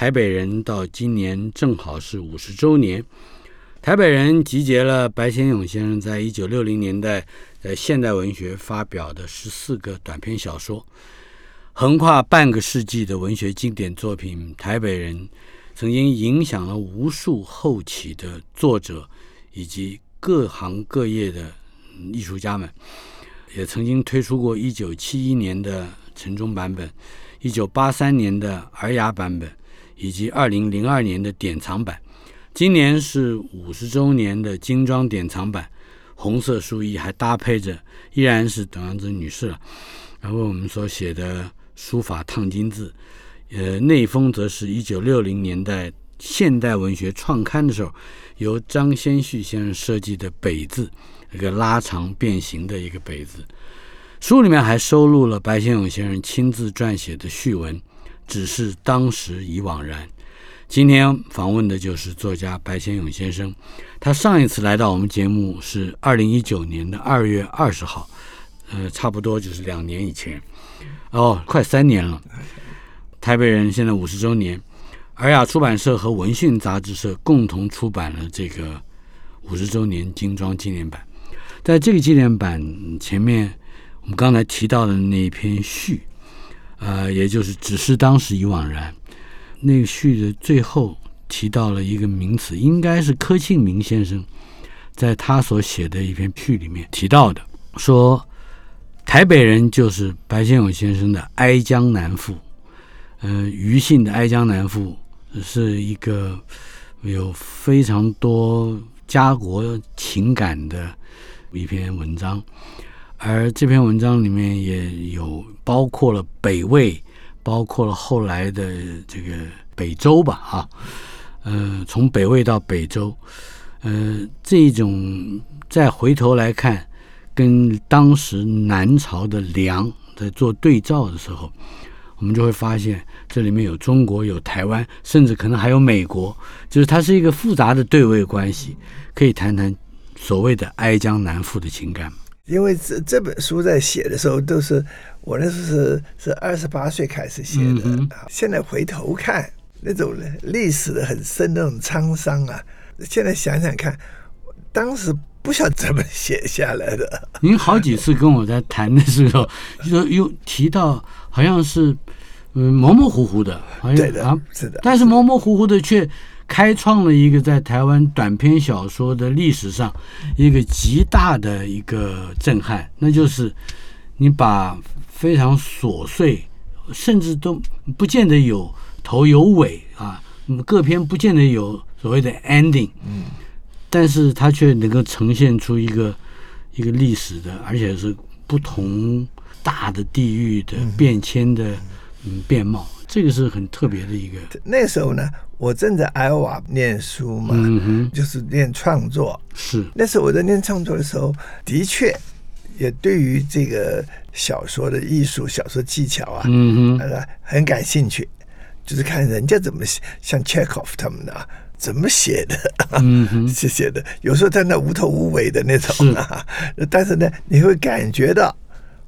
台北人》，到今年正好是五十周年。台北人集结了白先勇先生在一九六零年代在现代文学发表的十四个短篇小说，横跨半个世纪的文学经典作品《台北人》，曾经影响了无数后起的作者。以及各行各业的艺术家们，也曾经推出过一九七一年的城中版本、一九八三年的尔雅版本，以及二零零二年的典藏版。今年是五十周年的精装典藏版，红色书衣还搭配着，依然是董阳子女士了。然后我们所写的书法烫金字，呃，内封则是一九六零年代现代文学创刊的时候。由张先旭先生设计的“北”字，一个拉长变形的一个“北”字。书里面还收录了白先勇先生亲自撰写的序文，只是当时已惘然。今天访问的就是作家白先勇先生，他上一次来到我们节目是二零一九年的二月二十号，呃，差不多就是两年以前，哦，快三年了。台北人现在五十周年。尔雅出版社和文讯杂志社共同出版了这个五十周年精装纪念版。在这个纪念版前面，我们刚才提到的那一篇序，呃，也就是只是当时已惘然。那个序的最后提到了一个名词，应该是柯庆明先生在他所写的一篇序里面提到的，说台北人就是白先勇先生的哀江南赋，呃，余姓的哀江南赋。是一个有非常多家国情感的一篇文章，而这篇文章里面也有包括了北魏，包括了后来的这个北周吧，哈，呃，从北魏到北周，呃，这一种再回头来看，跟当时南朝的梁在做对照的时候。我们就会发现，这里面有中国，有台湾，甚至可能还有美国，就是它是一个复杂的对位关系。可以谈谈所谓的“哀江南赋”的情感？因为这这本书在写的时候，都是我那时候是是二十八岁开始写的，现在回头看那种历史的很深那种沧桑啊，现在想想看，当时不晓得怎么写下来的。您好几次跟我在谈的时候，就又提到。好像是，嗯，模模糊糊的，好像啊，是的。但是模模糊糊的却开创了一个在台湾短篇小说的历史上一个极大的一个震撼，那就是你把非常琐碎，甚至都不见得有头有尾啊，各篇不见得有所谓的 ending，嗯，但是它却能够呈现出一个一个历史的，而且是不同。大的地域的变迁的嗯面貌，这个是很特别的一个。那时候呢，我正在艾瓦念书嘛，就是念创作。是那时候我在念创作的时候，的确也对于这个小说的艺术、小说技巧啊，嗯哼，很感兴趣。就是看人家怎么写，像 Chekhov 他们的怎么写的，嗯哼，写写的，有时候在那无头无尾的那种啊，但是呢，你会感觉到。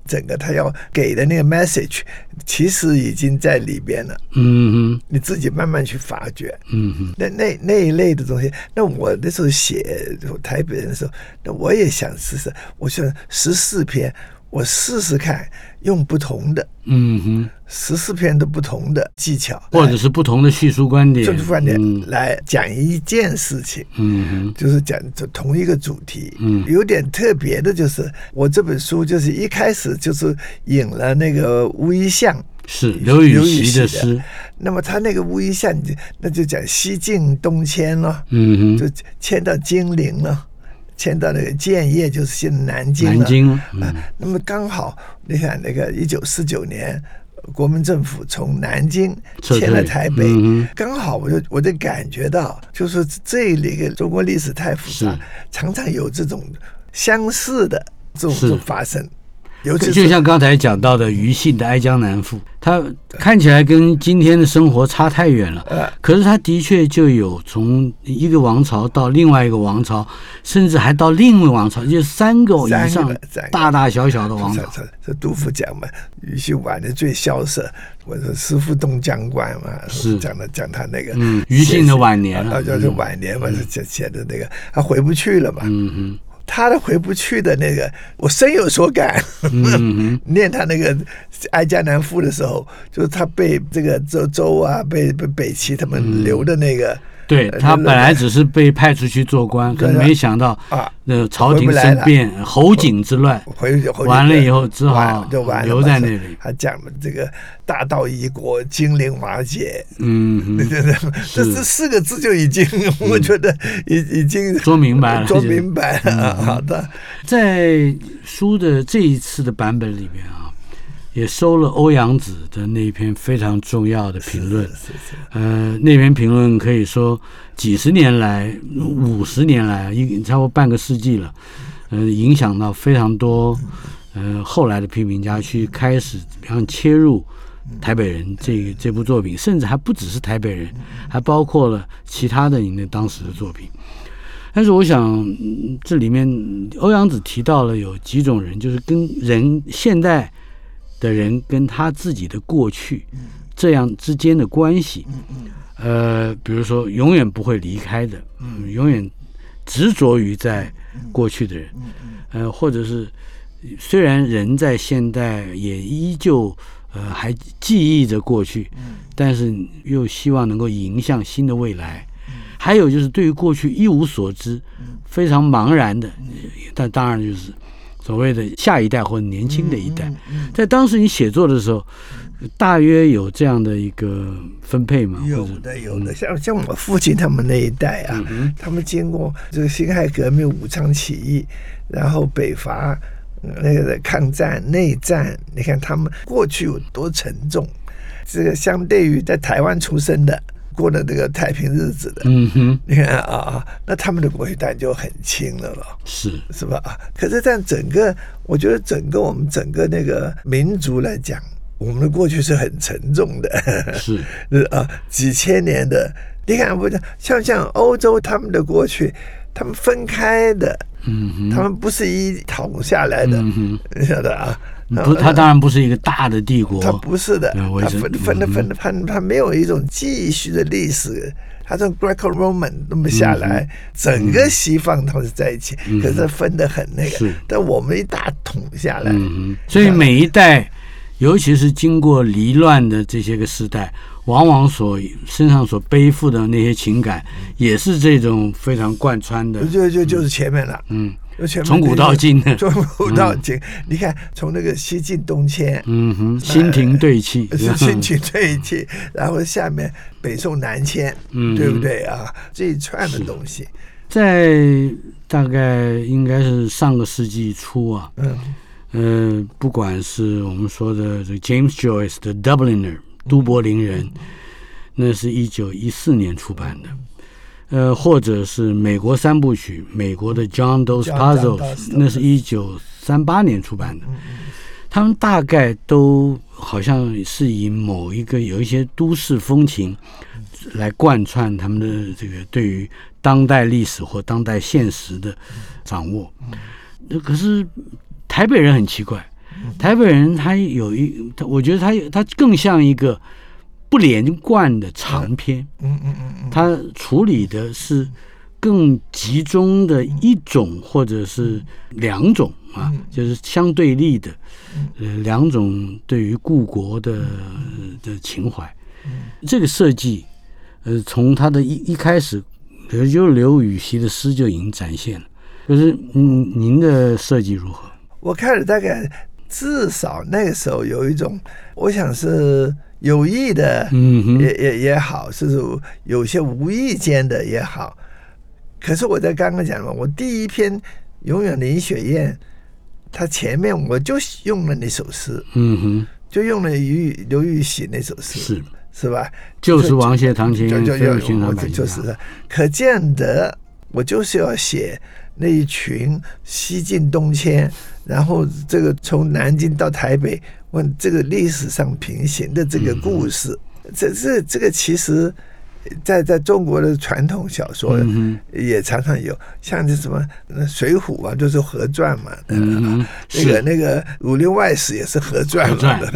整个他要给的那个 message，其实已经在里边了。嗯哼，你自己慢慢去发掘。嗯哼，那那那一类的东西，那我那时候写台北人的时候，那我也想试试。我想十四篇。我试试看，用不同的，嗯哼，十四篇的不同的技巧，或者是不同的叙述观点，叙述观点来讲一件事情，嗯哼，就是讲同一个主题，嗯，有点特别的，就是我这本书就是一开始就是引了那个乌衣巷，是刘禹锡的诗，那么他那个乌衣巷，那就讲西晋东迁了，嗯哼，就迁到金陵了。迁到那个建业，就是现在南京了。南京啊，那么刚好，你看那个一九四九年，国民政府从南京迁了台北嗯，刚好我就我就感觉到，就是这里个中国历史太复杂，常常有这种相似的这种发生，尤其就像刚才讲到的余姓的《哀江南赋》，他看起来跟今天的生活差太远了，呃可是他的确就有从一个王朝到另外一个王朝，甚至还到另一个王朝，就是三个以上大大小小的王朝。这杜甫讲嘛，余姓晚年最萧瑟，我说师傅东江关嘛，是。讲的讲他那个嗯余姓的晚年了啊，就是晚年嘛，写写的那个他回不去了嘛，嗯他的回不去的那个，我深有所感。嗯，念他那个《哀家南赋》的时候，就是他被这个周周啊，被被北齐他嗯们留的那个，对他本来只是被派出去做官，可没想到啊，那朝廷生变，侯景之乱，回回完了以后只好就完了留在那里他讲的这个大道一国，金陵瓦解，嗯哼，对对，这这四个字就已经，我觉得已已经说明白了说明白嗯了。好的，在书的这一次的版本里面啊，也收了欧阳子的那一篇非常重要的评论。呃，那篇评论可以说几十年来、五十年来，一差不多半个世纪了，呃，影响到非常多呃后来的批评家去开始，比方切入台北人这这部作品，甚至还不只是台北人，还包括了其他的您的当时的作品。但是我想，嗯这里面欧阳子提到了有几种人，就是跟人现代的人跟他自己的过去这样之间的关系，呃，比如说永远不会离开的，嗯，永远执着于在过去的人，呃，或者是虽然人在现代也依旧呃还记忆着过去，但是又希望能够迎向新的未来。还有就是对于过去一无所知，非常茫然的，但当然就是所谓的下一代或者年轻的一代，在当时你写作的时候，大约有这样的一个分配吗？有的有的，像像我父亲他们那一代啊，他们经过这个辛亥革命、武昌起义，然后北伐、呃那个抗战、内战，你看他们过去有多沉重。这个相对于在台湾出生的，过的这个太平日子的，嗯哼，你看啊啊，那他们的国学当然就很轻了了。是。是吧？啊，可是，在整个，我觉得整个我们整个那个民族来讲，我们的过去是很沉重的，是，是 啊，几千年的，你看，不是像像欧洲他们的过去，他们分开的，嗯哼，他们不是一统下来的，嗯哼，你晓得啊？不，它当然不是一个大的帝国，他不是的，他分分的分的他，他没有一种继续的历史。他从 Greco-Roman 那么下来，整个西方他们是在一起，可是分的很那是。个。但我们一大统下来，嗯哼，所以每一代，尤其是经过离乱的这些个时代，往往所身上所背负的那些情感，也是这种非常贯穿的，就就就是前面了，嗯 从古到今的，从古到今，你看从那个西晋东迁，嗯哼，新亭对气，是新亭对气，然后下面北宋南迁，嗯。对不对？啊？这一串的东西，在大概应该是上个世纪初啊，嗯。呃，不管是我们说的这个 James Joyce 的《Dubliner》都柏林人，那是一九一四年出版的。呃，或者是美国三部曲，美国的 John Dos Passos，Dos 那是一九三八年出版的。他们大概都好像是以某一个有一些都市风情来贯穿他们的这个对于当代历史或当代现实的掌握。那可是台北人很奇怪，台北人他有一，他我觉得他有他更像一个不连贯的长篇。嗯嗯嗯嗯，他处理的是更集中的一种或者是两种啊，就是相对立的，呃，两种对于故国的的情怀。这个设计，呃，从他的一一开始，也就刘禹锡的诗就已经展现了。就是嗯，您的设计如何？我开始大概至少那个时候有一种，我想是有意的，嗯哼，也也也好，是有些无意间的也好。可是我在刚刚讲了，我第一篇《永远林雪燕》，它前面我就用了那首诗，嗯哼，就用了刘刘禹锡那首诗，是。是吧？就是王谢堂前就就飞入寻常百姓就是，可见得我就是要写那一群西进东迁，然后这个从南京到台北，问这个历史上平行的这个故事，这这这个其实。在在中国的传统小说嗯也常常有，像那什么那《水浒》啊，就是合传嘛。嗯那个那个《武林外史》也是合传嘛，合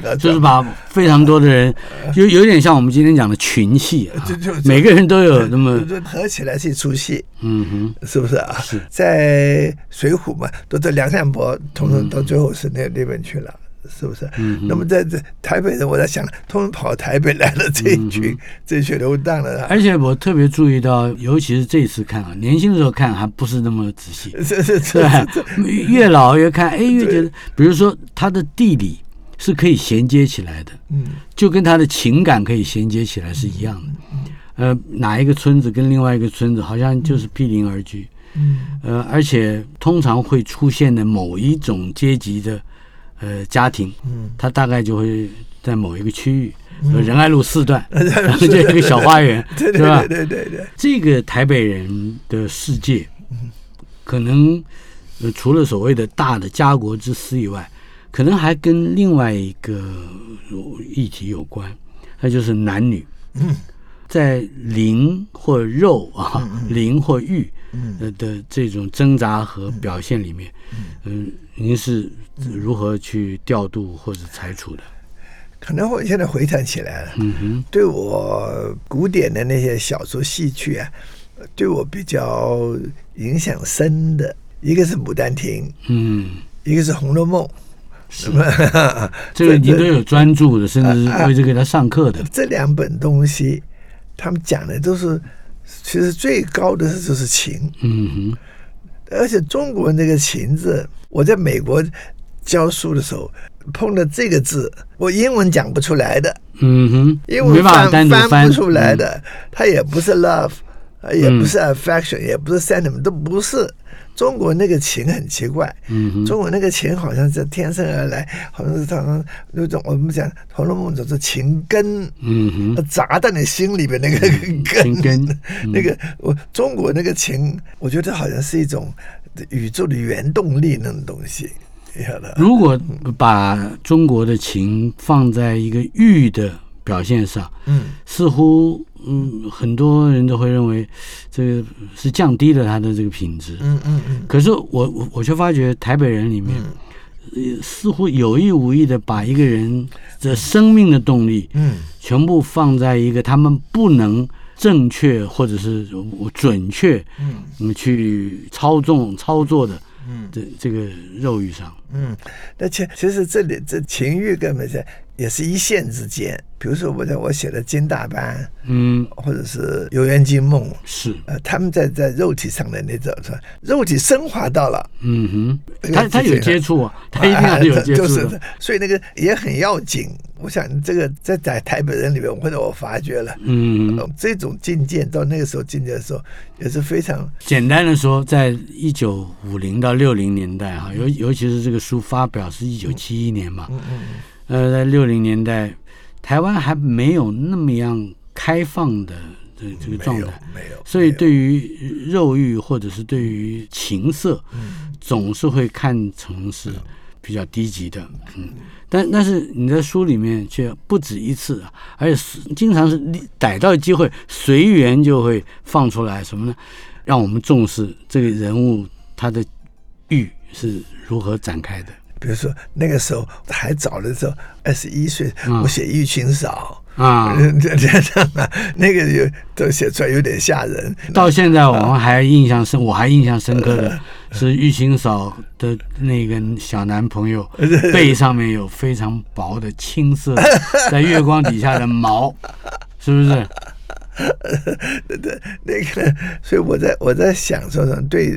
传 就是把非常多的人，有有点像我们今天讲的群戏啊就就，每个人都有那么合起来是一出戏，嗯哼，是不是啊？在《水浒》嘛，都在梁山伯，统嗯。统到最后是那那边去了。是不是？嗯那么在这台北人，我在想，他们跑台北来了这一群，这一群流荡的啊，而且我特别注意到，尤其是这次看啊，年轻的时候看还不是那么仔细，这这这对，越老越看，哎，越觉得，比如说他的地理是可以衔接起来的，嗯，就跟他的情感可以衔接起来是一样的。呃，哪一个村子跟另外一个村子好像就是毗邻而居，嗯，呃，而且通常会出现的某一种阶级的呃家庭，嗯，他大概就会在某一个区域，呃仁爱路四段，然后就有一个小花园，对是吧？对？对对这个台北人的世界，可能呃除了所谓的大的家国之思以外，可能还跟另外一个呃议题有关，那就是男女。嗯在灵或肉啊，灵或欲嗯。呃的这种挣扎和表现里面，嗯，您是如何去调度或者裁除的？可能我现在回想起来了，嗯哼，对我古典的那些小说戏曲啊，对我比较影响深的，一个是《牡丹亭》，嗯，一个是《红楼梦》。什么这个 您都有专注的，甚至是为这个给他上课的。这两本东西，他们讲的都是，其实最高的就是情，嗯哼，而且中国那个情字，我在美国教书的时候碰到这个字，我英文讲不出来的，嗯哼，英文翻翻。翻不出来的，它也不是 love，呃也不是 affection，、也不是 sentiment，都不是。中国那个情很奇怪，嗯哼，中国那个情好像是天生而来，好像是常常那种我们讲《红楼梦》就是情根，嗯哼，砸在你心里边那个根，情根 嗯。那个我中国那个情，我觉得好像是一种宇宙的原动力那种东西，晓得？如果把中国的情放在一个玉的表现上，嗯。似乎嗯，很多人都会认为这个是降低了他的这个品质。嗯嗯嗯。可是我我我却发觉台北人里面，呃似乎有意无意的把一个人的生命的动力，嗯。全部放在一个他们不能正确或者是准确嗯。嗯去操纵操作的嗯。这这个肉欲上。嗯，那其其实这里这情欲根本是也是一线之间。比如说我在我写的《金大班》嗯，或者是《游园惊梦》，是，呃，他们在在肉体上的那种，是吧肉体升华到了。嗯哼，他他有接触啊，他一定要有接就是触的。，所以那个也很要紧。我想这个在在台北人里面，或者我发觉了，嗯，呃这种境界到那个时候境界的时候，也是非常简单的说，在一九五零到六零年代哈，尤尤其是这个书发表是一九七一年嘛，嗯嗯呃，在六零年代，台湾还没有那么样开放的这这个状态，没有，所以对于肉欲或者是对于情色，嗯总是会看成是比较低级的，嗯。但但是你在书里面却不止一次啊，而且是经常是逮到机会随缘就会放出来什么呢？让我们重视这个人物他的欲是如何展开的。比如说那个时候还早的时候，二十一岁，嗯我写玉清嫂。啊，这这样啊，那个有都写出来有点吓人。到现在我们还印象深，我还印象深刻的是玉清嫂的那个小男朋友 背上面有非常薄的青色 在月光底下的毛，是不是？对对，那个，所以我在我在想说呢，对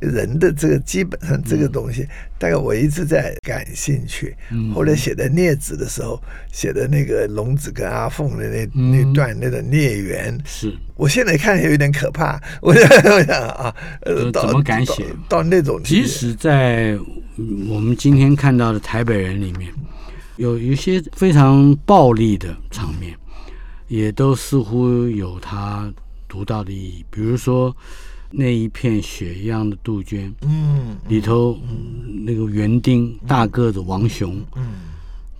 人的这个基本上这个东西，大概我一直在感兴趣。后来写的《孽子》的时候，写的那个龙子跟阿凤的那那段那个孽缘，是，我现在看有点可怕。我想我想啊，呃，怎么敢写到到那种地步即使在嗯我们今天看到的台北人里面，有一些非常暴力的场面，也都似乎有他独到的意义。比如说那一片雪一样的杜鹃，嗯里头嗯那个园丁大个子王雄，嗯。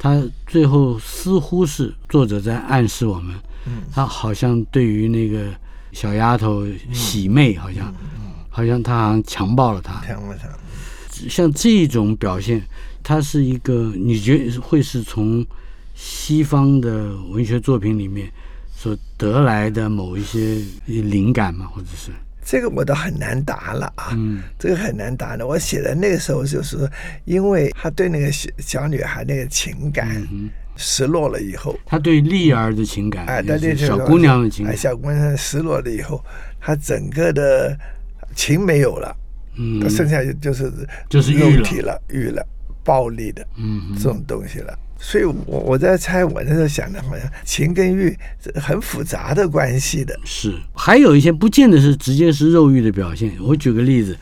他最后似乎是作者在暗示我们，嗯。他好像对于那个小丫头喜妹，好像好像他好像强暴了她，强暴她，像这种表现，它是一个你觉得会是从西方的文学作品里面所得来的某一些灵感吗？或者是这个我倒很难答了啊。嗯这个很难答的。我写的那个时候就是，因为他对那个小小女孩那个情感嗯，失落了以后，他对丽儿的情感，哎，也对小姑娘的情哎，感，小姑娘失落了以后，他整个的情没有了，嗯她剩下就就是就是肉体了，欲了，暴力的嗯这种东西了。所以我我在猜，我那时候想的好像情跟欲是很复杂的关系的。是，还有一些不见得是直接是肉欲的表现。我举个例子，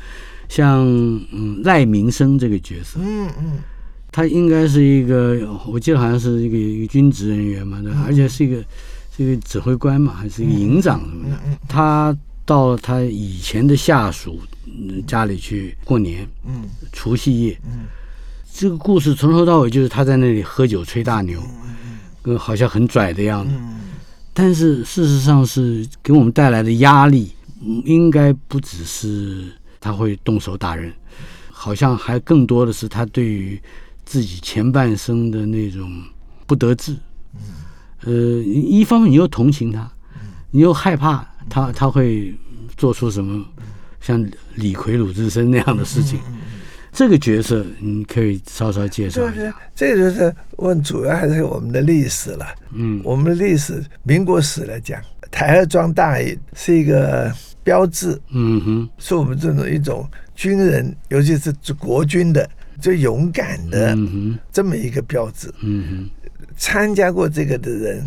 像嗯赖明生这个角色，嗯嗯他应该是一个，我记得好像是一个一个军职人员嘛，对吧？而且是一个是一个指挥官嘛，还是一个营长什么的。他到他以前的下属嗯家里去过年，嗯除夕夜。嗯这个故事从头到尾就是他在那里喝酒吹大牛，嗯好像很拽的样子。但是事实上是给我们带来的压力，应该不只是他会动手打人，好像还更多的是他对于自己前半生的那种不得志。呃，一方面你又同情他，你又害怕他他会做出什么像李逵、鲁智深那样的事情。这个角色你可以稍稍介绍就是一下。这个就是问，主要还是我们的历史了。嗯。我们的历史，民国史来讲，台儿庄大爷是一个标志，嗯哼。是我们这种一种军人，尤其是国军的最勇敢的嗯这么一个标志。嗯哼。参加过这个的人，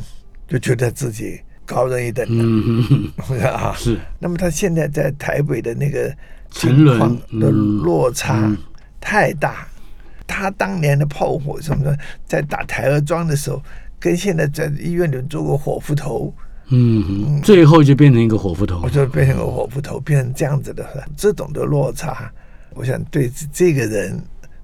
就觉得自己高人一等哼了、嗯哼，啊。是。那么他现在在台北的那个沉沦。情况的嗯。落差嗯太大，他当年的炮火什么的，在打台儿庄的时候，跟现在在医院里面做过火斧头，嗯，最后就变成一个火斧头我。就变成个火斧头，变成这样子的，这种的落差，我想对这个人。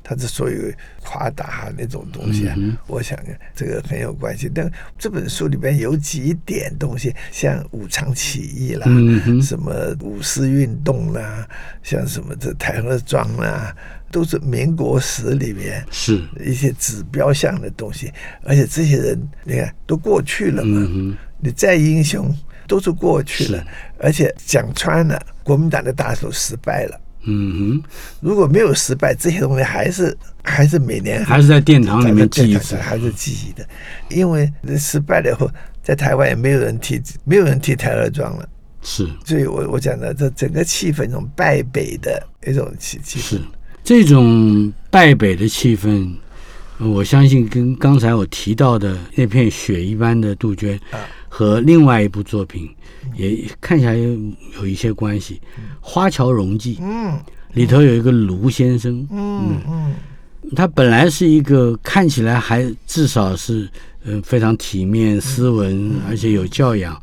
他之所以夸大那种东西啊，嗯我想这个很有关系。但这本书里边有几点东西，像武昌起义啦，嗯什么五四运动啦，像什么这台儿庄啦，都是民国史里面是，一些指标性的东西。而且这些人，你看都过去了嘛，嗯你再英雄都是过去了。而且讲穿了，国民党的大手失败了。嗯哼，嗯如果没有失败，这些东西还是还是每年，还是在殿堂里面记忆的。还是记忆的，因为失败了以后，在台湾也没有人提，没有人提台儿庄了。是所以我我讲的这整个气氛，一种败北的一种气气是氛。，这种败北的气氛，呃我相信跟刚才我提到的那片雪一般的杜鹃啊。和另外一部作品也看起来有有一些关系，《花桥荣记》嗯。里头有一个卢先生，嗯嗯。他本来是一个看起来还至少是呃非常体面、斯文，而且有教养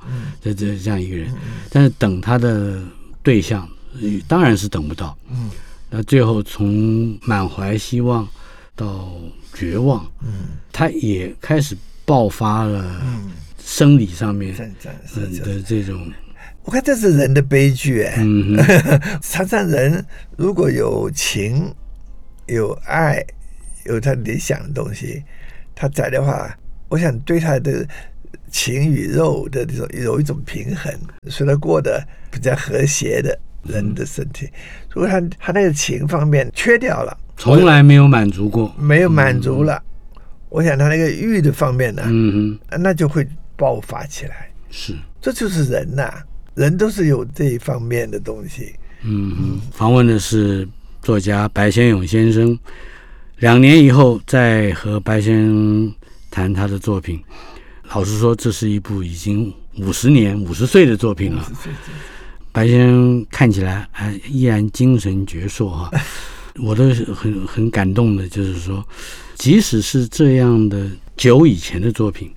的这这样一个人，但是等他的对象，呃当然是等不到。嗯那最后从满怀希望到绝望，嗯。他也开始爆发了嗯，生理上面的这种我看这是人的悲剧哎。嗯哼。常常人如果有情、有爱、有他理想的东西，他在的话，我想对他的情与肉的这种有一种平衡，使他过得比较和谐的人的身体。如果他他那个情方面缺掉了，从来没有满足过。没有满足了，我想他那个欲的方面呢，嗯哼，那就会爆发起来。是。这就是人呐、人都是有这一方面的东西。嗯哼，访问的是作家白先勇先生。两年以后再和白先生谈他的作品，老实说，这是一部已经五十年、五十岁的作品了。白先生看起来还依然精神矍铄啊。我都很很感动的，就是说，即使是这样的久以前的作品，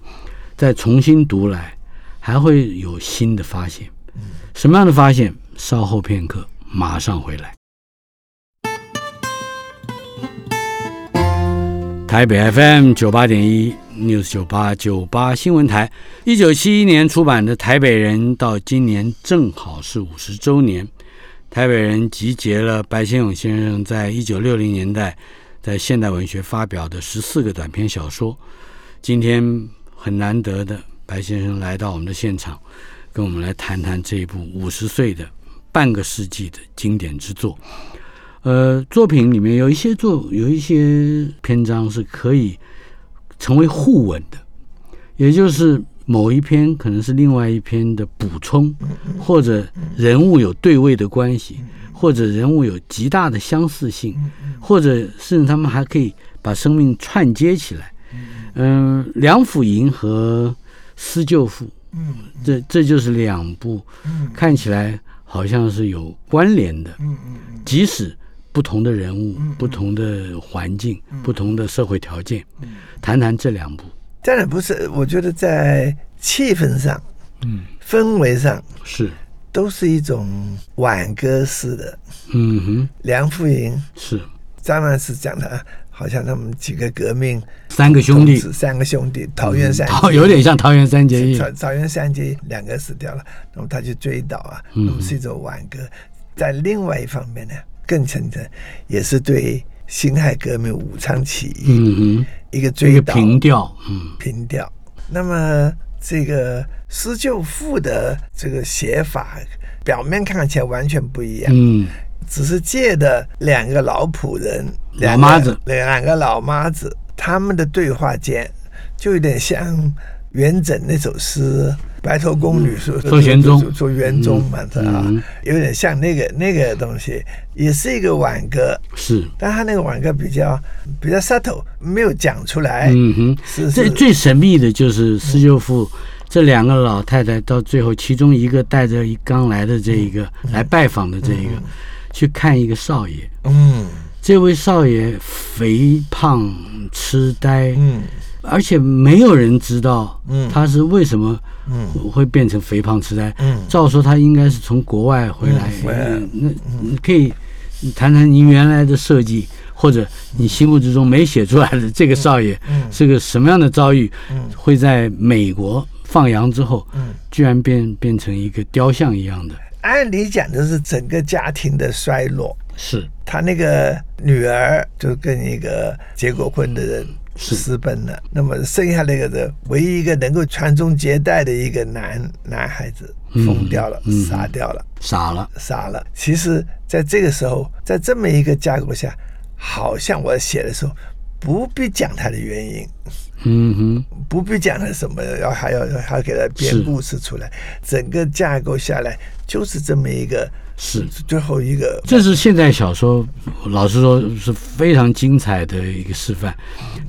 再重新读来，还会有新的发现。什么样的发现？稍后片刻，马上回来。台北 FM 九八点一 News 九八九八新闻台，一九七一年出版的《台北人》，到今年正好是五十周年。台北人集结了白先勇先生在一九六零年代在现代文学发表的十四个短篇小说。今天很难得的，白先生来到我们的现场，跟我们来谈谈这一部五十岁的半个世纪的经典之作。呃，作品里面有一些作有一些篇章是可以成为互文的，也就是某一篇可能是另外一篇的补充，或者人物有对位的关系，或者人物有极大的相似性，或者甚至他们还可以把生命串接起来。嗯，梁甫吟和施救父，嗯，这这就是两部，看起来好像是有关联的，嗯嗯嗯，即使。不同的人物，不同的环境，不同的社会条件，谈谈这两部。当然不是，我觉得在气氛上，嗯，氛围上是。都是一种挽歌式的。嗯哼，梁父吟是。张曼是讲的，好像他们几个革命三个兄弟，三个兄弟桃园三有点像桃园三结义，桃园三结义两个死掉了，那么他去追悼啊，那么是一种挽歌。在另外一方面呢？更深的，也是对辛亥革命、武昌起义一个追悼、平调。嗯，平调。那么这个施救父的这个写法，表面看起来完全不一样。嗯，只是借的两个老仆人、老妈子、两个老妈子他们的对话间，就有点像元稹那首诗。白头宫女说做玄宗，做元宗嘛，是吧？有点像那个那个东西，也是一个挽歌，是。但他那个挽歌比较比较 subtle，没有讲出来。嗯哼，是。最最神秘的就是施救父这两个老太太，到最后其中一个带着一刚来的这一个来拜访的这一个，去看一个少爷。嗯，这位少爷肥胖痴呆。嗯。而且没有人知道，嗯，他是为什么，嗯，会变成肥胖痴呆，嗯，照说他应该是从国外回来，那你可以谈谈您原来的设计，或者你心目之中没写出来的这个少爷，嗯，是个什么样的遭遇，嗯，会在美国放羊之后，嗯，居然变变成一个雕像一样的。按理讲就是整个家庭的衰落，是。他那个女儿就跟一个结过婚的人。私奔了，那么剩下那个人唯一一个能够传宗接代的一个男男孩子疯掉了，傻掉了，傻了，傻了。其实，在这个时候，在这么一个架构下，好像我写的时候不必讲他的原因，嗯哼，不必讲他什么，要还要还要给他编故事出来，整个架构下来就是这么一个。是最后一个，这是现代小说，老实说是非常精彩的一个示范。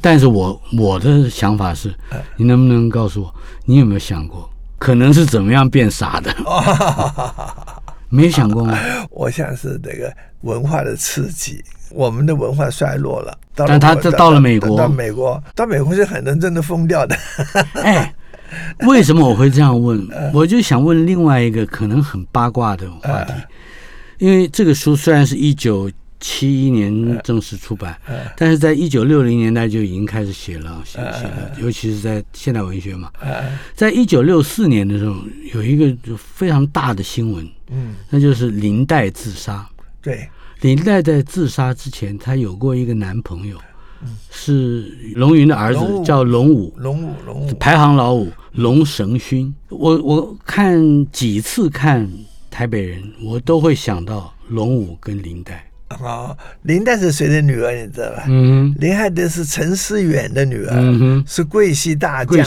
但是我我的想法是，你能不能告诉我，你有没有想过，可能是怎么样变傻的？没想过吗？我想是这个文化的刺激，我们的文化衰落了。但他这到了美国，到美国，到美国是很认真的疯掉的。哎。为什么我会这样问？我就想问另外一个可能很八卦的话题，因为这个书虽然是一九七一年正式出版，但是在一九六零年代就已经开始写了，写写了，尤其是在现代文学嘛。在一九六四年的时候，有一个非常大的新闻，嗯，那就是林黛自杀。对，林黛在自杀之前，她有过一个男朋友。是龙云的儿子，叫龙武，龙武，龙武，排行老五，龙神勋。我我看几次看台北人，我都会想到龙武跟林黛。哦，林黛是谁的女儿？你知道吧？嗯，林海德是陈思远的女儿，嗯，是桂系大将，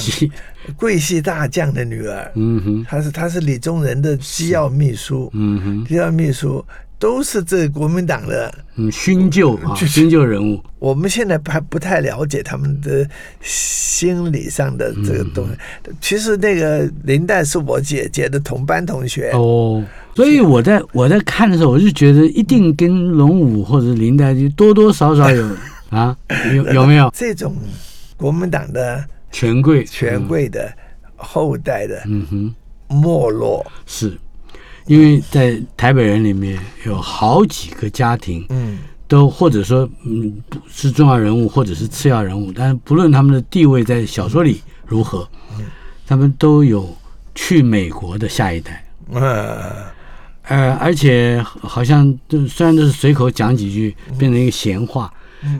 桂系大将的女儿。嗯哼，她是她是李宗仁的机要秘书，嗯哼，机要秘书。都是这国民党的嗯新旧 啊，新旧人物。我们现在还不太了解他们的心理上的这个东西。其实那个林黛是我姐姐的同班同学哦，所以我在我在看的时候，我就觉得一定跟龙武或者林黛玉多多少少有 啊，有有没有这种国民党的权贵权贵的后代的嗯哼没落？是，因为在台北人里面有好几个家庭，嗯，都或者说嗯不是重要人物或者是次要人物，但是不论他们的地位在小说里如何，他们都有去美国的下一代。呃，呃，而且好像就虽然都是随口讲几句，变成一个闲话，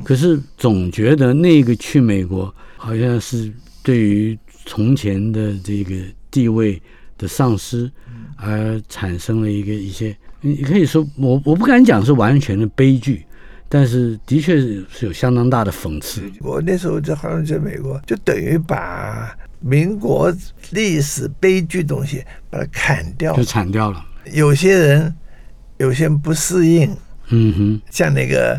可是总觉得那个去美国好像是对于从前的这个地位的丧失，而产生了一个一些，你可以说我我不敢讲是完全的悲剧，但是的确是是有相当大的讽刺。我那时候在好像在美国，就等于把民国历史悲剧东西把它砍掉就。砍掉了，有些人，有些人不适应，嗯哼，像那个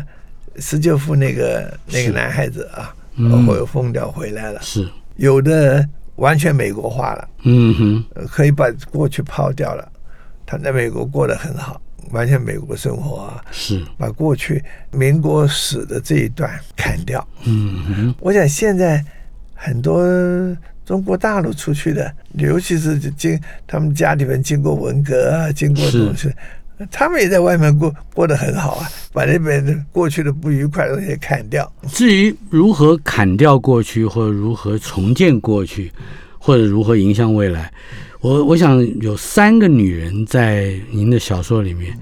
施救夫那个那个男孩子啊，嗯后来疯掉回来了。是，有的完全美国化了，嗯哼，呃可以把过去抛掉了。他在美国过得很好，完全美国生活啊，是，把过去民国史的这一段砍掉。嗯哼，我想现在很多中国大陆出去的，尤其是经他们家里面经过文革啊，经过这种事，他们也在外面过过得很好啊，把那边的过去的不愉快的东西砍掉。至于如何砍掉过去，或者如何重建过去，或者如何影响未来，我我想有三个女人在您的小说里面，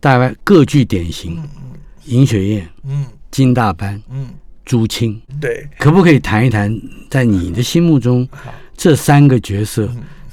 大概各具典型：尹雪燕、嗯。金大班、嗯，朱青。对，可不可以谈一谈，在你的心目中，这三个角色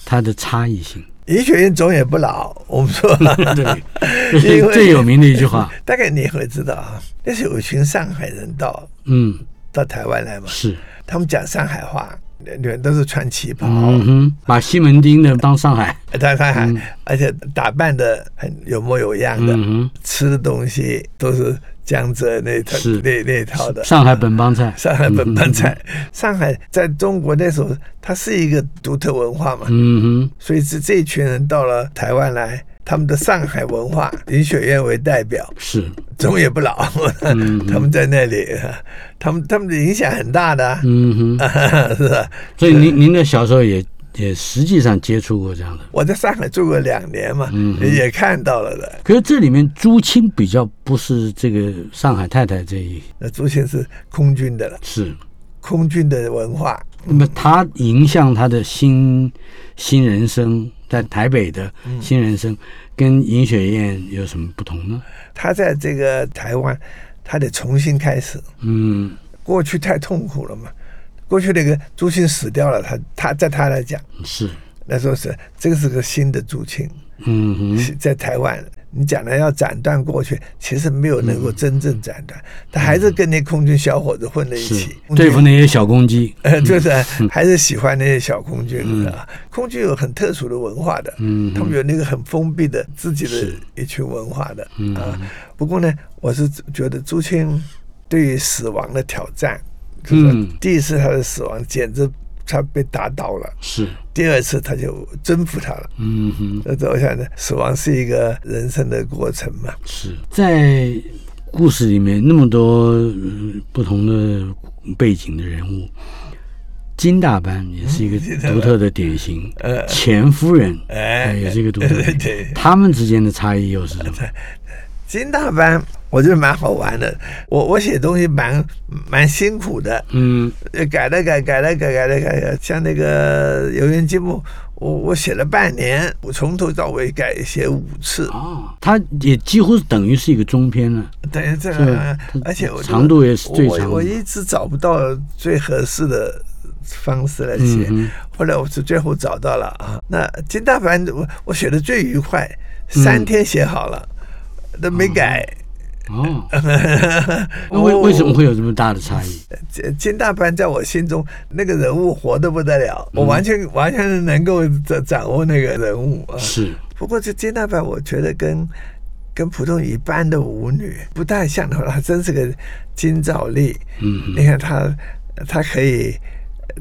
它的差异性？尹雪艳总也不老，我们说，对，这是因为最有名的一句话。大概你会知道啊，那是有一群上海人到嗯，到台湾来嘛，是，他们讲上海话，女人都是穿旗袍，嗯哼，把西门町的当上海。在上海，而且打扮的很有模有样的，嗯吃的东西都是江浙那套是。那那一套的，。上海本帮菜。上海本帮菜，上海在中国那时候它是一个独特文化嘛，嗯哼，所以这这一群人到了台湾来，他们的上海文化，林雪燕为代表，是，总也不老，他们在那里，他们他们的影响很大的啊，嗯哼。是吧？所以您您的小时候也也实际上接触过这样的，我在上海住过两年嘛，嗯也看到了的。可是这里面朱青比较不是这个上海太太这一那朱青是空军的了，是，空军的文化，那么他影响他的新新人生，在台北的新人生，跟尹雪艳有什么不同呢？他在这个台湾，他得重新开始。嗯，过去太痛苦了嘛，过去那个朱青死掉了，他他在他来讲，是，那时候是这个是个新的朱青，嗯哼，在台湾。你讲的要斩断过去，其实没有能够真正斩断，他还是跟那空军小伙子混在一起，对付那些小公鸡，呃，就是 还是喜欢那些小空军啊。空军有很特殊的文化的，嗯。他们有那个很封闭的自己的一群文化的。嗯。啊。不过呢，我是觉得朱清对于死亡的挑战，就是嗯。第一次他的死亡简直他被打倒了，是，第二次他就征服他了。嗯哼，那我想呢，死亡是一个人生的过程嘛。是。在故事里面那么多、呃不同的背景的人物，金大班也是一个 独特的典型，呃，钱夫人哎。也是一个独特的 对，他们之间的差异又是什么？金大班我觉得蛮好玩的。我我写东西蛮蛮辛苦的，嗯，呃改了改，改了改，改了改，像那个游园积木，我我写了半年，我从头到尾改写五次，哦，它也几乎等于是一个中篇了，等于这个，而且我长度也是最我我一直找不到最合适的方式来写，嗯后来我是最后找到了啊。那金大凡我我写的最愉快，三天写好了，都没改。哦，那为为什么会有这么大的差异？金金大班在我心中那个人物活得不得了，嗯我完全完全能够掌掌握那个人物啊。是，不过这金大班，我觉得跟跟普通一般的舞女不太像的话，她真是个金兆丽。嗯你看她，她可以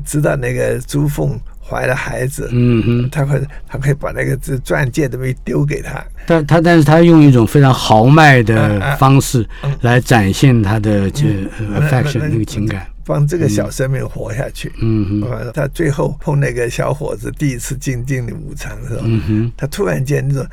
知道那个朱凤怀了孩子，嗯哼，他会他可以把那个这钻戒都没丢给他，但他但是他用一种非常豪迈的方式来展现他的这呃 affection 那个情感。帮这个小生命活下去。嗯哼，呃他最后碰那个小伙子第一次进进舞场的时候，嗯哼，他突然间那种呃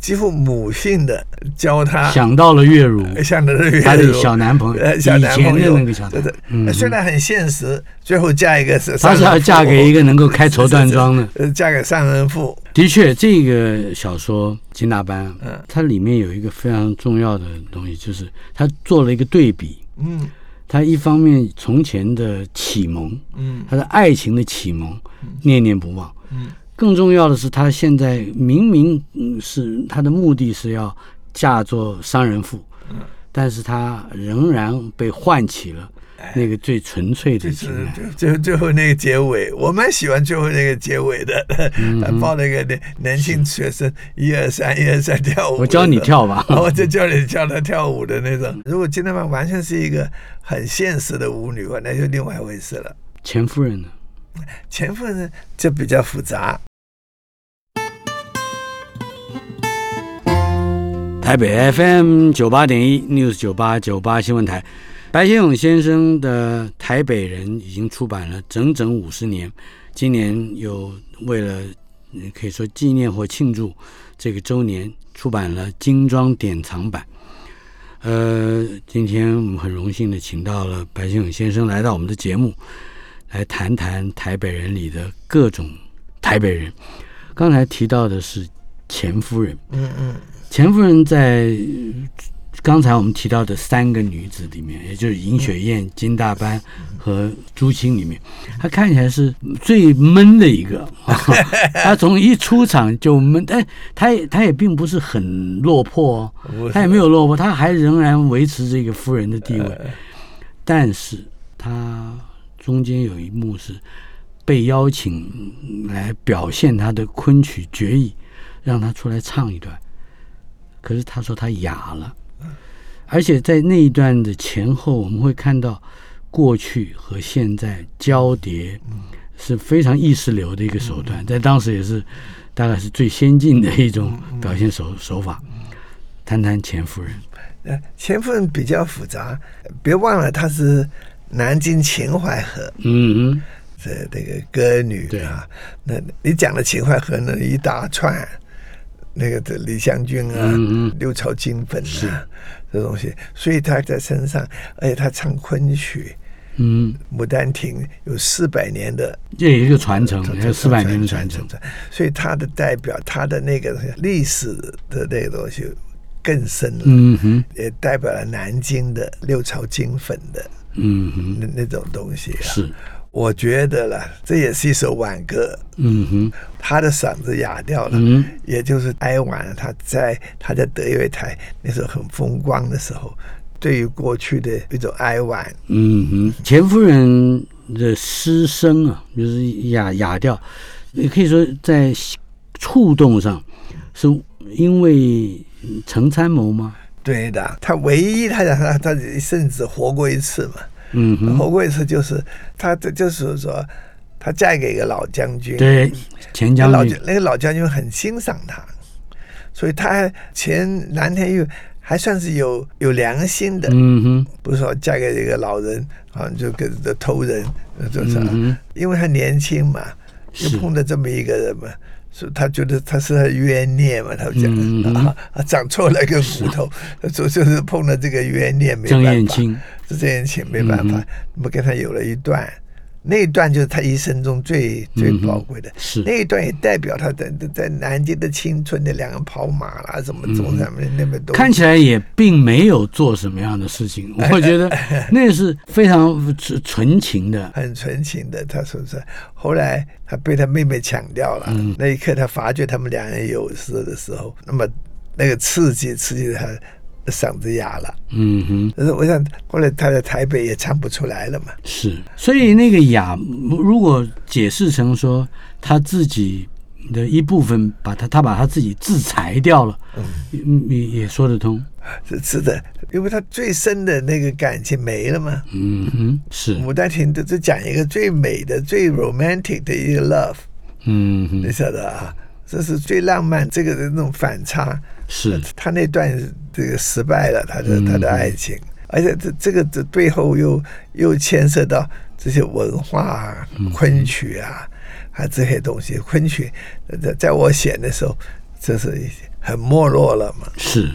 几乎母性的教他想到了月如，像的那他的小男朋友，小男朋友那个小男，嗯呃虽然很现实，最后嫁一个是他是要嫁给一个能够开绸缎庄的。呃，嫁给上人妇，的确，这个小说《金大班》，嗯。它里面有一个非常重要的东西，就是他做了一个对比。嗯。他一方面从前的启蒙，嗯。他的爱情的启蒙，念念不忘。嗯，更重要的是，他现在明明嗯是他的目的是要嫁做商人妇，嗯但是他仍然被唤起了那个最纯粹的就是情爱。最最最后那个结尾，我蛮喜欢最后那个结尾的，嗯他抱那个年年轻学生，一二三，一二三跳舞，我教你跳吧 我就教你教他跳舞的那种。如果金大曼完全是一个很现实的舞女话，那就另外一回事了。钱夫人呢？前夫呢就比较复杂，台北 FM 九八点一 News 九八九八新闻台，白先勇先生的《台北人》已经出版了整整五十年，今年又为了可以说纪念或庆祝这个周年，出版了精装典藏版。呃，今天我们很荣幸的请到了白先勇先生来到我们的节目，来谈谈台北人里的各种台北人。刚才提到的是钱夫人，嗯嗯，钱夫人在呃刚才我们提到的三个女子里面，也就是尹雪燕、金大班和朱青里面，她看起来是最闷的一个。她从一出场就闷，但，她也她也并不是很落魄哦，她也没有落魄，她还仍然维持这个夫人的地位。但是她中间有一幕是被邀请来表现他的昆曲绝艺，让他出来唱一段。可是他说他哑了，而且在那一段的前后，我们会看到过去和现在交叠，是非常意识流的一个手段，在当时也是大概是最先进的一种表现手手法。谈谈钱夫人，呃，前夫人比较复杂，别忘了她是南京秦淮河。嗯嗯，这这个歌女对。啊。那你讲的秦淮河呢，一大串，那个这李香君啊，嗯嗯六朝金粉是。啊，这东西，所以她在身上，而且他唱昆曲，嗯，《牡丹亭》有四百年的这也是一个传承，还有四百年的传承。所以它的代表，它的那个历史的那个东西更深了，嗯哼，也代表了南京的六朝金粉的嗯哼，那那种东西、啊。是，我觉得了，这也是一首挽歌。嗯哼，他的嗓子哑掉了，嗯也就是哀婉了。他在他在德乐台那时候很风光的时候，对于过去的一种哀婉，嗯哼，钱夫人的失声啊，就是哑哑掉，也可以说在触动上，是因为陈参谋吗？对的。他唯一他讲他他一生只活过一次嘛，嗯哼，活过一次就是他这就是说，他嫁给一个老将军，对，钱那将军。老将，那个老将军很欣赏他，所以他前蓝天玉还算是有有良心的，嗯哼，不是说嫁给一个老人啊就跟着偷人，呃就是、嗯因为他年轻嘛，是。又碰到这么一个人嘛。所以他觉得他是他冤孽嘛，他讲、啊啊长错了一个骨头，就就是碰了这个冤孽没办法，燕青，是郑燕青没办法嗯们，跟他有了一段，那一段就是他一生中最最宝贵的，是。那一段也代表他在在南京的青春的两个跑马啦，什么中上面那么多，嗯看起来也并没有做什么样的事情，我觉得那是非常纯纯情的。很纯情的，他说是。后来他被他妹妹抢掉了，嗯。那一刻他发觉他们两人有事的时候，那么那个刺激刺激他嗓子哑了。嗯哼，但是我想后来他在台北也唱不出来了嘛。是，所以那个哑，如果解释成说他自己的一部分，把他他把他自己自裁掉了，嗯，也也说得通。是是的，因为他最深的那个感情没了嘛。嗯哼，是，牡丹亭都是讲一个最美的、最 romantic 的一个 love，嗯哼，你晓得啊？这是最浪漫，这个的那种反差。是他那段这个失败了，他的他的爱情，而且这这个这背后又又牵涉到这些文化啊、昆曲啊，啊这些东西。昆曲在在我写的时候，这是很没落了嘛。是，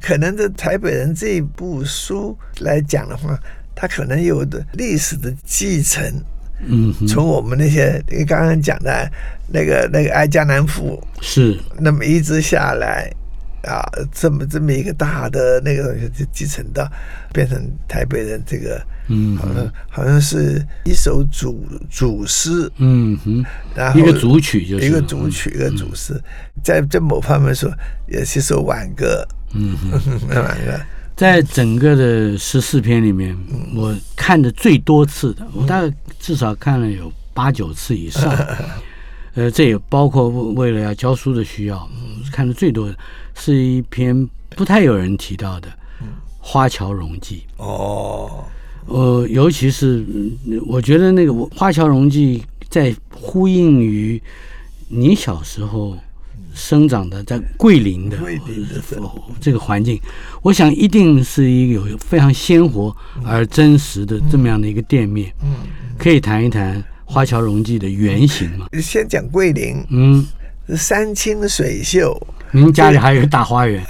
可能这台北人这一部书来讲的话，他可能有的历史的继承。嗯，从我们那些你刚刚讲的那个那个《爱江南赋》是那么一直下来。啊，这么这么一个大的那个东西就继承到，变成台北人这个，嗯，好像好像是一首主主诗，嗯哼，然后一个主曲就是一个主曲一个主诗，在在某方面说也是首挽歌，嗯哼，挽歌，在整个的十四篇里面，我看的最多次的，我大概至少看了有八九次以上，呃，这也包括为了要教书的需要，看的最多的。是一篇不太有人提到的《花桥荣记》哦，呃，尤其是我觉得那个《花桥荣记》在呼应于你小时候生长的在桂林的这个环境，我想一定是一个有非常鲜活而真实的这么样的一个店面。嗯，可以谈一谈《花桥荣记》的原型嘛？先讲桂林，嗯，山清水秀。您家里还有一个大花园，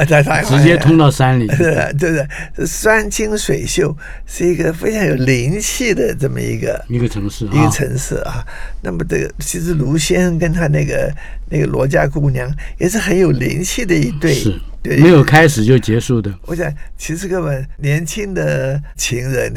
直接通到山里。对 对对，山清水秀是一个非常有灵气的这么一个一个城市，一个城市啊。那么这个其实卢先生跟他那个那个罗家姑娘也是很有灵气的一对，是没有开始就结束的。我想其实根本年轻的情人，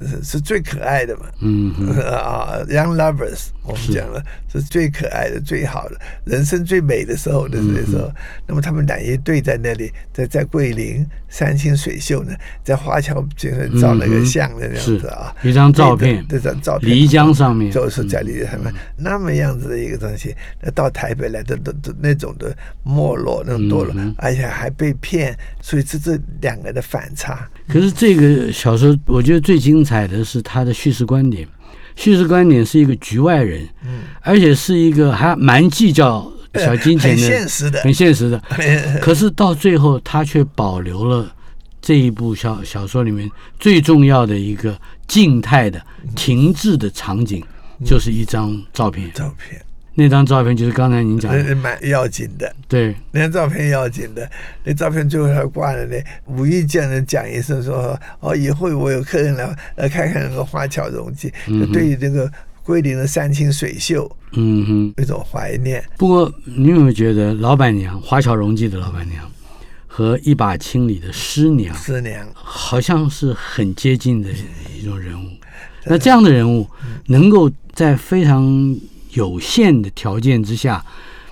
是是最可爱的嘛。嗯 啊，Young Lovers，我们讲了是最可爱的、最好的，人生最美的时候的那时候。那么他们俩一对在那里，在在桂林山清水秀呢，在花桥就是照了个相的那样子啊，一张照片，这张照片，漓江上面就是在漓江上面那么样子的一个东西，那到台北来的的的那种的没落，那种堕落，而且还被骗，所以这这两个的反差。可是这个小说，我觉得最精彩的是他的叙事观点，叙事观点是一个局外人，嗯，而且是一个还蛮计较。小金钱的，很现实的，很现实的。可是到最后，他却保留了这一部小小说里面最重要的一个静态的、停滞的场景，就是一张照片。照片，那张照片就是刚才您讲的，蛮要紧的。对，那张照片要紧的。那照片最后还挂了呢无意间的讲一声说：“哦，以后我有客人来来看看那个花桥荣记。”就对于这个。桂林的山清水秀，嗯哼，一种怀念。不过，你有没有觉得老板娘花桥荣记的老板娘和一把青里的师娘，师娘好像是很接近的一种人物？那这样的人物，能够在非常有限的条件之下，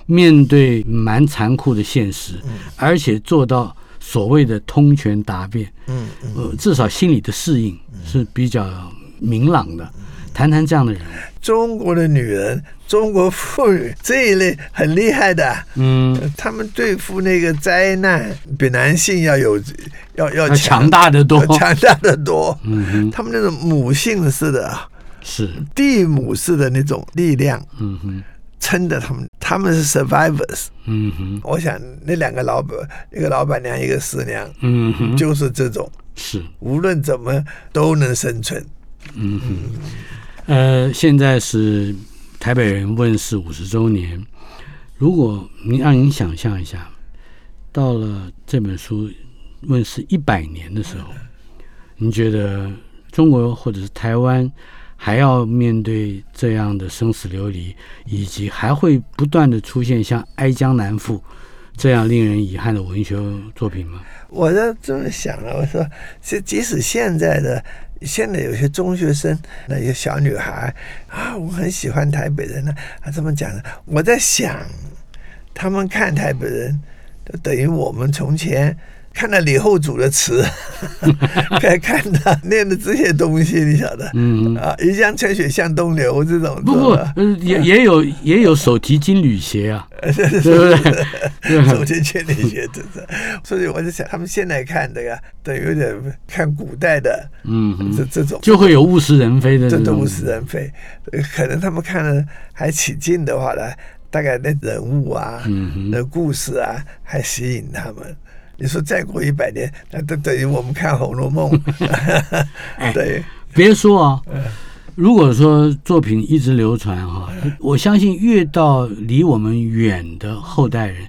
面对蛮残酷的现实，而且做到所谓的通权达变，嗯嗯，至少心理的适应是比较明朗的。谈谈这样的人，中国的女人，中国妇女这一类很厉害的，嗯，他们对付那个灾难比男性要有要要强大的多，强大的多，嗯哼，他们那种母性似的，是地母式的那种力量，嗯哼，撑着他们，他们是 survivors，嗯哼，我想那两个老板，一个老板娘，一个师娘，嗯哼，就是这种，是无论怎么都能生存，嗯哼。呃，现在是台北人问世五十周年。如果您让您想象一下，到了这本书问世一百年的时候，您觉得中国或者是台湾还要面对这样的生死流离，以及还会不断的出现像《哀江南赋》这样令人遗憾的文学作品吗？我在这么想了，我说，即即使现在的。现在有些中学生，那些小女孩啊，我很喜欢台北人呢。他这么讲的，我在想，他们看台北人，等于我们从前看了李后主的词，看 看他念的这些东西，你晓得，嗯。啊，一江春水向东流这种，不不，也 也有也有手提金缕鞋啊，对不对？手提金缕鞋，这这。所以我就想，他们现在看这个，都有点看古代的，嗯，这这种。就会有物是人非的，这种。物是人非，可能他们看了还起劲的话呢，大概那人物啊，那故事啊，还吸引他们。你说再过一百年，那都等于我们看《红楼梦》。对，别说啊，如果说作品一直流传哈，我相信越到离我们远的后代人，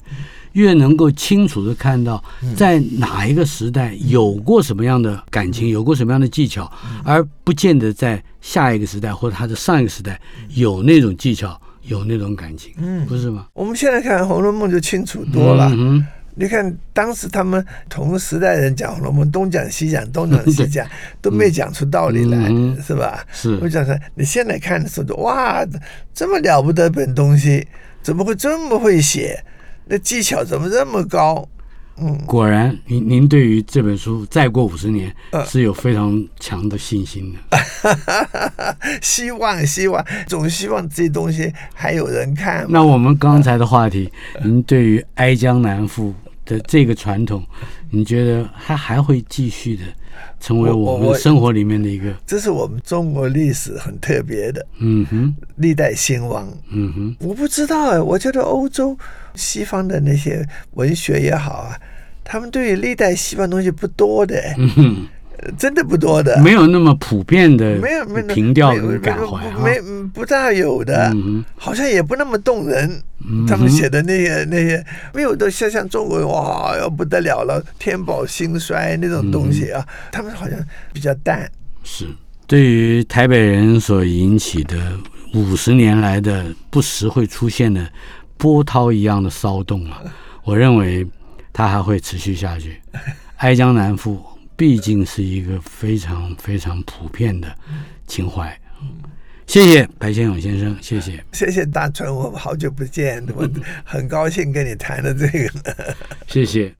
越能够清楚的看到，在哪一个时代有过什么样的感情，有过什么样的技巧，而不见得在下一个时代或者他的上一个时代有那种技巧，有那种感情，嗯，不是吗？我们现在看《红楼梦》就清楚多了。你看，当时他们同时代人讲了，我们东讲西讲，东讲西讲，都没讲出道理来，是吧？是。我讲说，你现在看的时候，哇，这么了不得本东西，怎么会这么会写？那技巧怎么这么高？嗯，果然，您您对于这本书再过五十年是有非常强的信心的。希望，希望，总希望这些东西还有人看。那我们刚才的话题，您对于《哀江南赋》？的这个传统，你觉得它还会继续的成为我们生活里面的一个？这是我们中国历史很特别的，嗯哼，历代兴亡，嗯哼，我不知道哎，我觉得欧洲西方的那些文学也好啊，他们对于历代西方东西不多的，嗯哼。真的不多的，没有那么普遍的，没有没有平调跟感怀，没不大有的，好像也不那么动人。他们写的那些那些，没有的像像中国哇要不得了了，天宝兴衰那种东西啊，他们好像比较淡。是对于台北人所引起的五十年来的不时会出现的波涛一样的骚动啊，我认为它还会持续下去。哀江南赋。毕竟是一个非常非常普遍的情怀。谢谢白先勇先生，谢谢，谢谢大春，我们好久不见，我 很高兴跟你谈了这个，谢谢。